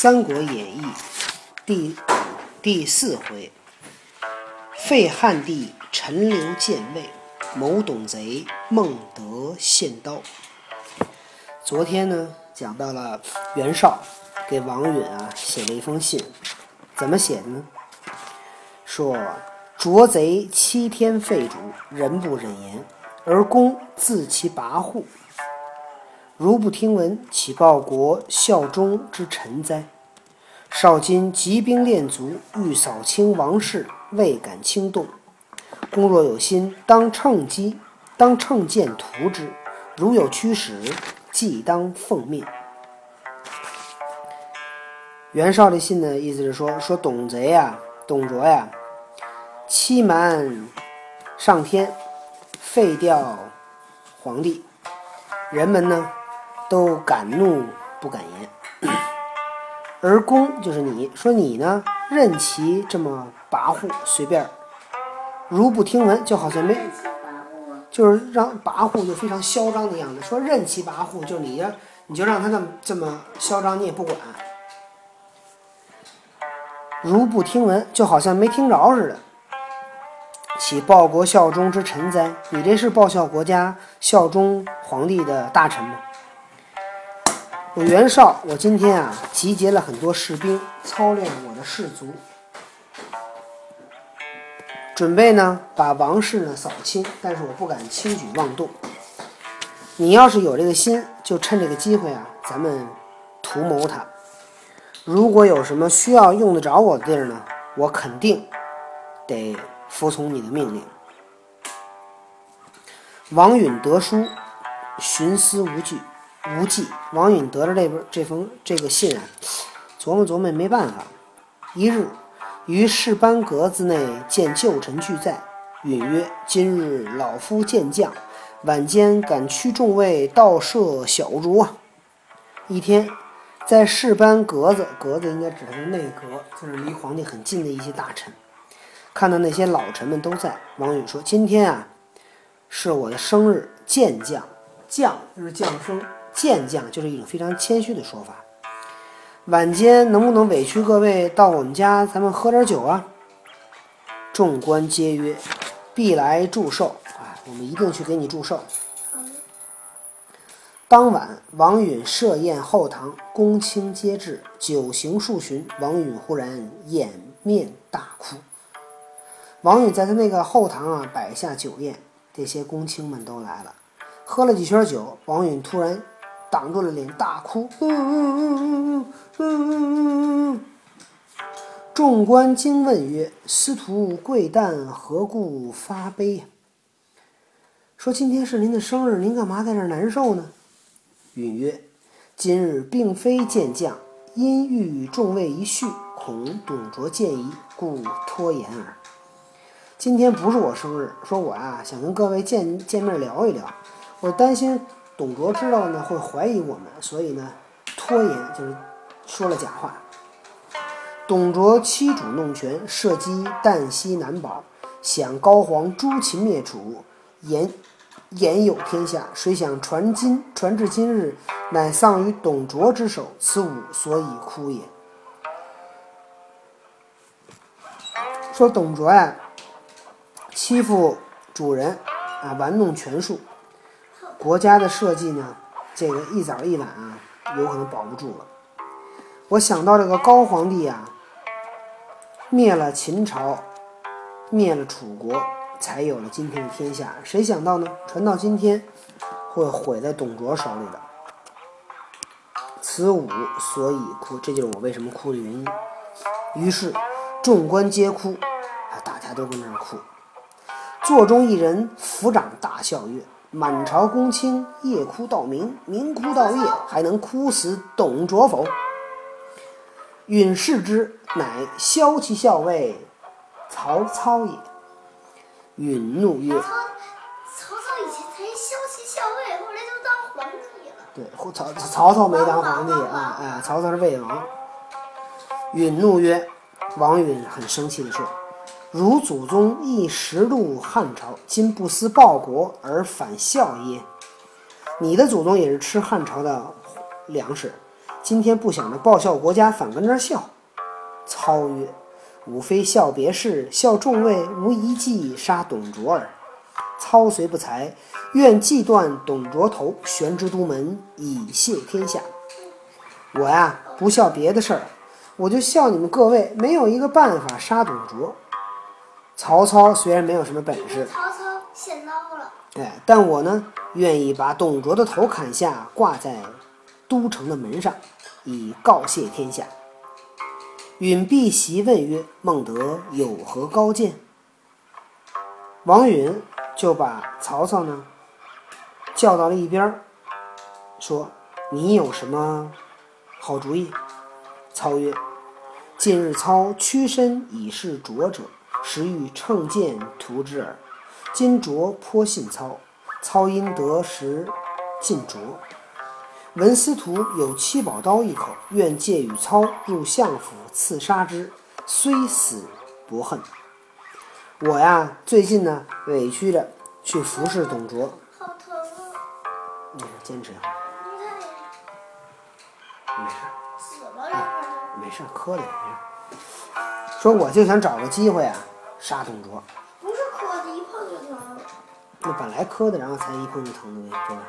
三国演义》第第四回：废汉帝陈留建魏，谋董贼孟德献刀。昨天呢，讲到了袁绍给王允啊写了一封信，怎么写的呢？说卓贼欺天废主，人不忍言，而公自其跋扈。如不听闻，岂报国效忠之臣哉？少今集兵练卒，欲扫清王室，未敢轻动。公若有心，当乘机，当乘剑屠之。如有驱使，即当奉命。袁绍的信呢，意思是说，说董贼呀，董卓呀，欺瞒上天，废掉皇帝，人们呢？都敢怒不敢言，而公就是你说你呢，任其这么跋扈随便，如不听闻，就好像没，就是让跋扈就非常嚣张的样子。说任其跋扈，就你呀，你就让他那么这么嚣张，你也不管。如不听闻，就好像没听着似的。岂报国效忠之臣哉？你这是报效国家、效忠皇帝的大臣吗？我袁绍，我今天啊集结了很多士兵，操练我的士卒，准备呢把王室呢扫清，但是我不敢轻举妄动。你要是有这个心，就趁这个机会啊，咱们图谋他。如果有什么需要用得着我的地儿呢，我肯定得服从你的命令。王允得书，寻思无惧。无忌，王允得了这本这封这个信啊，琢磨琢磨也没办法。一日，于士班阁子内见旧臣俱在，允曰：“今日老夫见将，晚间敢驱众位盗射小卒啊！”一天，在士班阁子，阁子应该指的是内阁，就是离皇帝很近的一些大臣。看到那些老臣们都在，王允说：“今天啊，是我的生日，见将，将就是降生。”健将就是一种非常谦虚的说法。晚间能不能委屈各位到我们家，咱们喝点酒啊？众官皆曰：“必来祝寿啊！我们一定去给你祝寿。”当晚，王允设宴后堂，公卿皆至，酒行数巡。王允忽然掩面大哭。王允在他那个后堂啊，摆下酒宴，这些公卿们都来了，喝了几圈酒，王允突然。挡住了脸，大哭。嗯嗯嗯嗯嗯嗯嗯众官惊问曰：“司徒贵旦何故发悲呀？”说：“今天是您的生日，您干嘛在这难受呢？”允曰：“今日并非见将，因欲众位一叙，恐董卓见疑，故拖延耳。今天不是我生日，说我啊想跟各位见见面聊一聊，我担心。”董卓知道呢，会怀疑我们，所以呢，拖延就是说了假话。董卓欺主弄权，设机旦夕难保，想高皇诛秦灭楚，言言有天下。谁想传今传至今日，乃丧于董卓之手，此吾所以哭也。说董卓呀，欺负主人啊，玩弄权术。国家的社稷呢，这个一早一晚啊，有可能保不住了。我想到这个高皇帝啊，灭了秦朝，灭了楚国，才有了今天的天下。谁想到呢？传到今天，会毁在董卓手里的。此吾所以哭，这就是我为什么哭的原因。于是众官皆哭，啊，大家都跟那儿哭。座中一人抚掌大笑曰。满朝公卿夜哭到明，明哭到夜，还能哭死董卓否？允视之，乃骁骑校尉曹操也。允怒曰：“曹操以前才骁骑校尉，后来就当皇帝了。”对，曹曹操没当皇帝啊，哎，曹操是魏王。允怒曰：“王允很生气的说。”汝祖宗亦食禄汉朝，今不思报国而反效耶？你的祖宗也是吃汉朝的粮食，今天不想着报效国家，反跟这儿笑。操曰：“吾非笑别事，笑众位无一计杀董卓耳。操虽不才，愿计断董卓头，悬之都门，以谢天下。”我呀，不笑别的事儿，我就笑你们各位没有一个办法杀董卓。曹操虽然没有什么本事，曹操献刀了，哎，但我呢，愿意把董卓的头砍下，挂在都城的门上，以告谢天下。允必席问曰：“孟德有何高见？”王允就把曹操呢叫到了一边儿，说：“你有什么好主意？”操曰：“近日操屈身以示卓者，实欲乘剑图之耳。今卓颇信操，操因得时尽卓。文司徒有七宝刀一口，愿借与操入相府刺杀之，虽死不恨。我呀，最近呢委屈着去服侍董卓，好疼啊！坚持，呀，没事儿，死了两个人。没事儿，磕的没事儿。说我就想找个机会啊杀董卓，不是磕的，一碰就疼。那本来磕的，然后才一碰就疼的呗，对吧？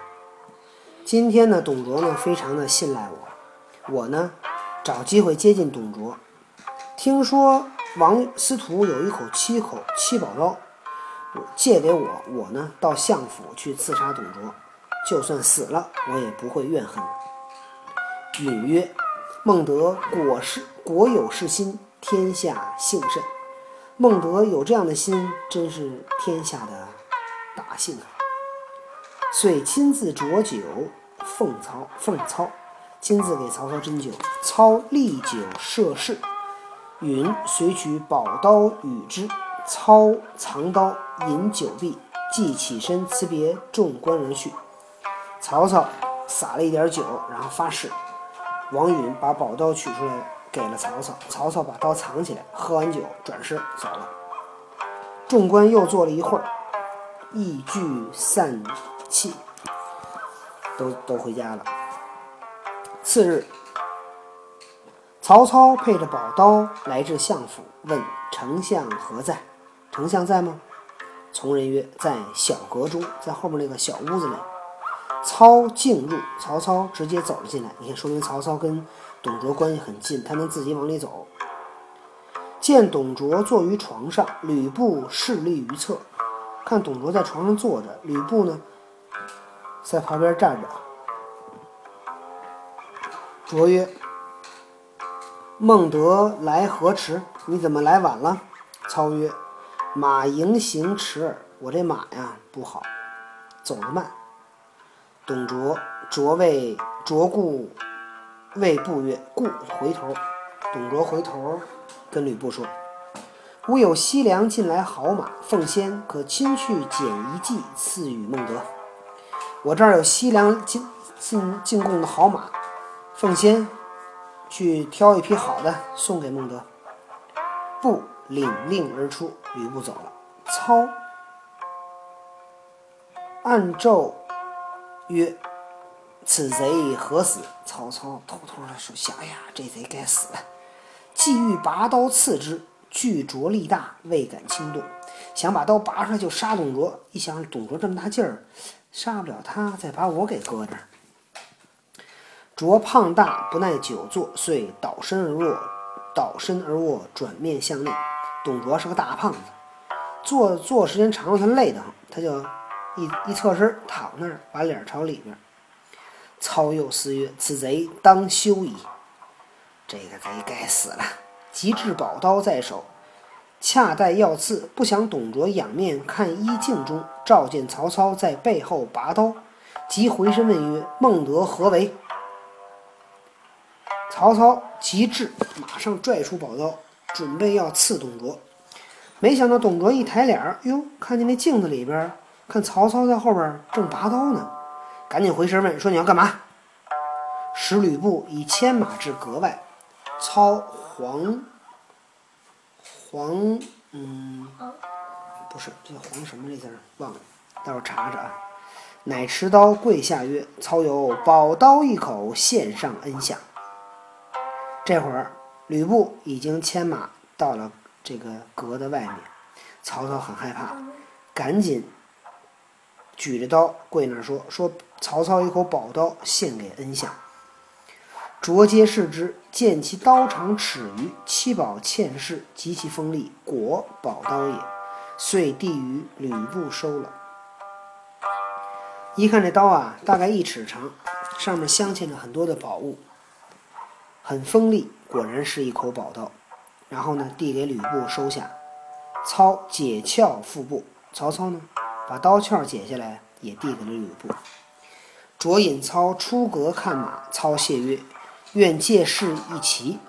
今天呢，董卓呢非常的信赖我，我呢找机会接近董卓。听说王司徒有一口七口七宝刀，我借给我，我呢到相府去刺杀董卓，就算死了，我也不会怨恨的。允曰：“孟德果是果有是心，天下幸甚。孟德有这样的心，真是天下的大幸啊！”遂亲自酌酒奉曹奉操，亲自给曹操斟酒。操立酒设誓，允随取宝刀与之。操藏刀饮酒毕，即起身辞别众官而去。曹操撒了一点酒，然后发誓。王允把宝刀取出来给了曹操，曹操把刀藏起来，喝完酒转身走了。众官又坐了一会儿，意聚散气，都都回家了。次日，曹操配着宝刀来至相府，问丞相何在？丞相在吗？从人曰：在小阁中，在后面那个小屋子里。操进入，曹操直接走了进来。你看，说明曹操跟董卓关系很近，他能自己往里走。见董卓坐于床上，吕布侍立于侧。看董卓在床上坐着，吕布呢在旁边站着。卓曰：“孟德来何迟？你怎么来晚了？”操曰：“马迎行迟耳，我这马呀不好，走得慢。”董卓卓谓卓故谓布曰：“故回头。”董卓回头跟吕布说：“吾有西凉近来好马，奉先可亲去捡一骑赐与孟德。我这儿有西凉进进进贡的好马，奉先去挑一匹好的送给孟德。”布领令而出，吕布走了。操按奏曰：“此贼何死？”曹操偷偷的说：“想呀，这贼该死了。”既欲拔刀刺之，惧卓力大，未敢轻动。想把刀拔出来就杀董卓，一想董卓这么大劲儿，杀不了他，再把我给搁这儿。卓胖大，不耐久坐，遂倒身而卧，倒身而卧，转面向内。董卓是个大胖子，坐坐时间长了，他累得慌，他就一一侧身躺那儿，把脸朝里边。操又思曰：“此贼当休矣。”这个贼该死了！即至宝刀在手，恰待要刺，不想董卓仰面看衣镜中，照见曹操在背后拔刀，即回身问曰：“孟德何为？”曹操急至，马上拽出宝刀，准备要刺董卓。没想到董卓一抬脸儿，哟，看见那镜子里边，看曹操在后边正拔刀呢，赶紧回身问说：“你要干嘛？”使吕布以牵马至阁外。操黄黄嗯，不是这个黄什么这字儿忘了，待会儿查查啊。乃持刀跪下曰：“操有宝刀一口，献上恩相。”这会儿，吕布已经牵马到了这个阁的外面，曹操很害怕，赶紧举着刀跪那儿说：“说曹操一口宝刀献给恩相。”卓皆视之，见其刀长尺余，七宝嵌饰，极其锋利，果宝刀也。遂递与吕布收了。一看这刀啊，大概一尺长，上面镶嵌着很多的宝物，很锋利，果然是一口宝刀。然后呢，递给吕布收下。操解鞘腹部，曹操呢，把刀鞘解下来，也递给了吕布。卓引操出阁看马，操谢曰。愿借势一骑。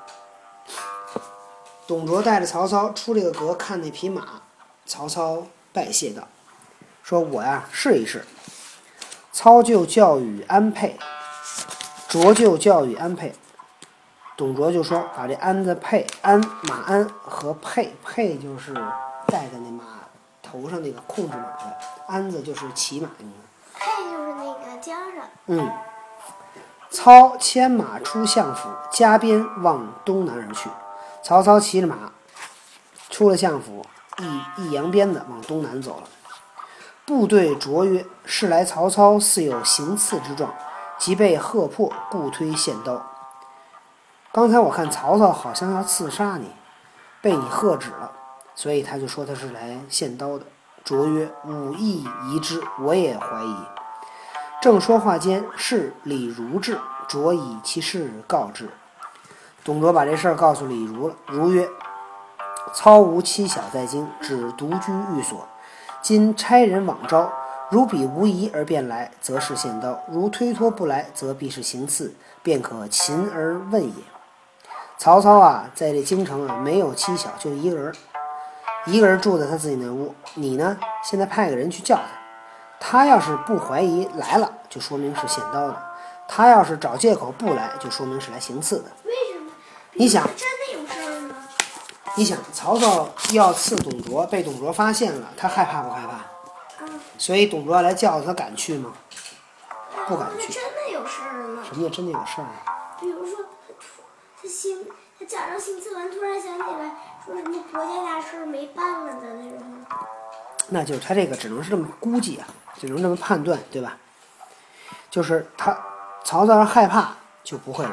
董卓带着曹操出这个阁看那匹马，曹操拜谢道：“说我呀试一试。”操就教与安沛，卓就教与安沛。董卓就说：“把这鞍子配鞍马鞍和辔辔就是戴在那马头上那个控制马的，鞍子就是骑马用的。嗯。操牵马出相府，加鞭往东南而去。曹操骑着马出了相府，一一扬鞭子往东南走了。部队卓曰：“是来曹操似有行刺之状，即被喝破，故推献刀。”刚才我看曹操好像要刺杀你，被你喝止了，所以他就说他是来献刀的。卓曰：“吾亦疑之，我也怀疑。”正说话间，是李儒至，卓以其事告之。董卓把这事儿告诉李儒了。儒曰：“操无妻小在京，只独居寓所。今差人往招，如彼无疑而便来，则是献刀；如推脱不来，则必是行刺，便可擒而问也。”曹操啊，在这京城啊，没有妻小，就一个人，一个人住在他自己那屋。你呢，现在派个人去叫他。他要是不怀疑来了，就说明是献刀的；他要是找借口不来，就说明是来行刺的。为什么？你想，真的有事儿吗？你想，曹操要刺董卓，被董卓发现了，他害怕不害怕？嗯。所以董卓要来叫他，敢去吗？不敢去。真的有事儿吗？什么叫真的有事儿啊？比如说，他突他行他假装行刺完，突然想起来说什么国家大事没办了的那种。那就是他这个只能是这么估计啊。只能这么判断，对吧？就是他，曹操害怕就不会来。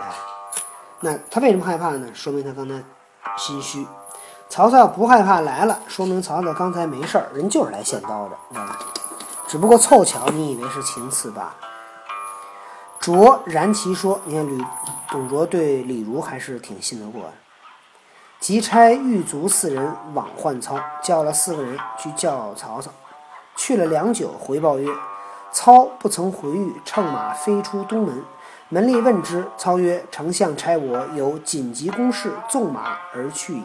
那他为什么害怕呢？说明他刚才心虚。曹操不害怕来了，说明曹操刚才没事儿，人就是来献刀的，知道吧？只不过凑巧，你以为是情刺罢了。卓然其说，你看吕董卓对李儒还是挺信得过的。即差狱卒四人往唤操，叫了四个人去叫曹操。去了良久，回报曰：“操不曾回狱，乘马飞出东门。门吏问之，操曰：‘丞相差我有紧急公事，纵马而去矣。’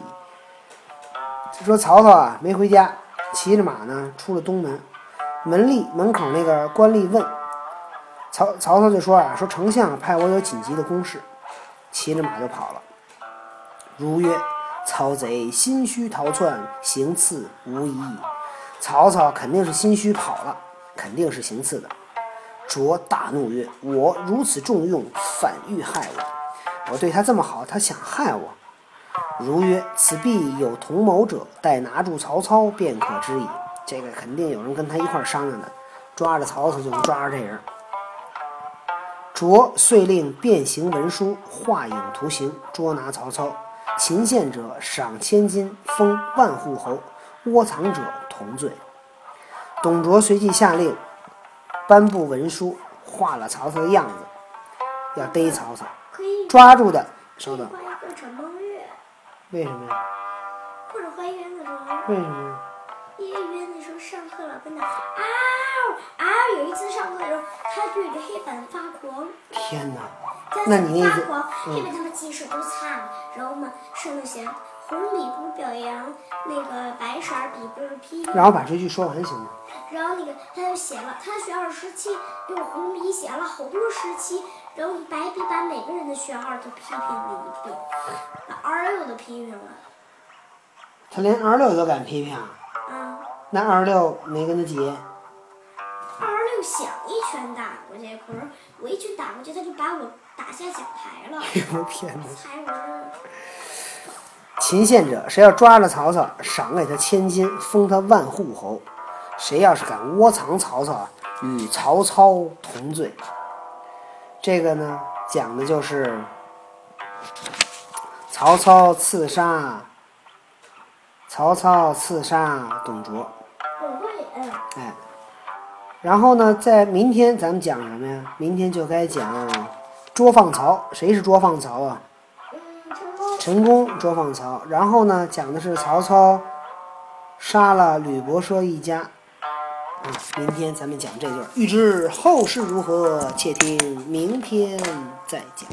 说曹操啊，没回家，骑着马呢，出了东门。门吏门口那个官吏问曹，曹操就说啊：‘说丞相派我有紧急的公事，骑着马就跑了。’如曰：‘曹贼心虚逃窜，行刺无疑矣。’曹操肯定是心虚跑了，肯定是行刺的。卓大怒曰：“我如此重用，反欲害我。我对他这么好，他想害我。”如曰：“此必有同谋者，待拿住曹操，便可知矣。”这个肯定有人跟他一块商量的，抓着曹操就能抓着这人。卓遂令变形文书，画影图形，捉拿曹操。擒献者赏千金，封万户侯；窝藏者。同罪。董卓随即下令颁布文书，画了曹操的样子，要逮曹操。抓住的，稍等。为什么呀？或者画冤的时候。为什么呀？因为冤的时候上课老跟他啊啊，有一次上课的时候，他对着黑板发狂。天哪！那你那发狂，因为他们记事都差了，然后嘛，上面写。红笔不是表扬那个白色笔不是批评，然后把这句说完行吗？然后那个他就写了，他学号十七用红笔写了好多十七，然后白笔把每个人的学号都批评了一遍，把二六都批评了。他连二六都敢批评？啊。那二六没跟他急？二十六想一拳打过去，可是我一拳打过去，他就把我打下讲台了。哎呦天哪！猜我是秦献者，谁要抓了曹操，赏给他千金，封他万户侯；谁要是敢窝藏曹操啊，与曹操同罪。这个呢，讲的就是曹操刺杀曹操刺杀董卓。董卓也嗯哎，然后呢，在明天咱们讲什么呀？明天就该讲捉放曹。谁是捉放曹啊？成功。捉放曹。然后呢，讲的是曹操杀了吕伯奢一家。啊，明天咱们讲这段。欲知后事如何，且听明天再讲。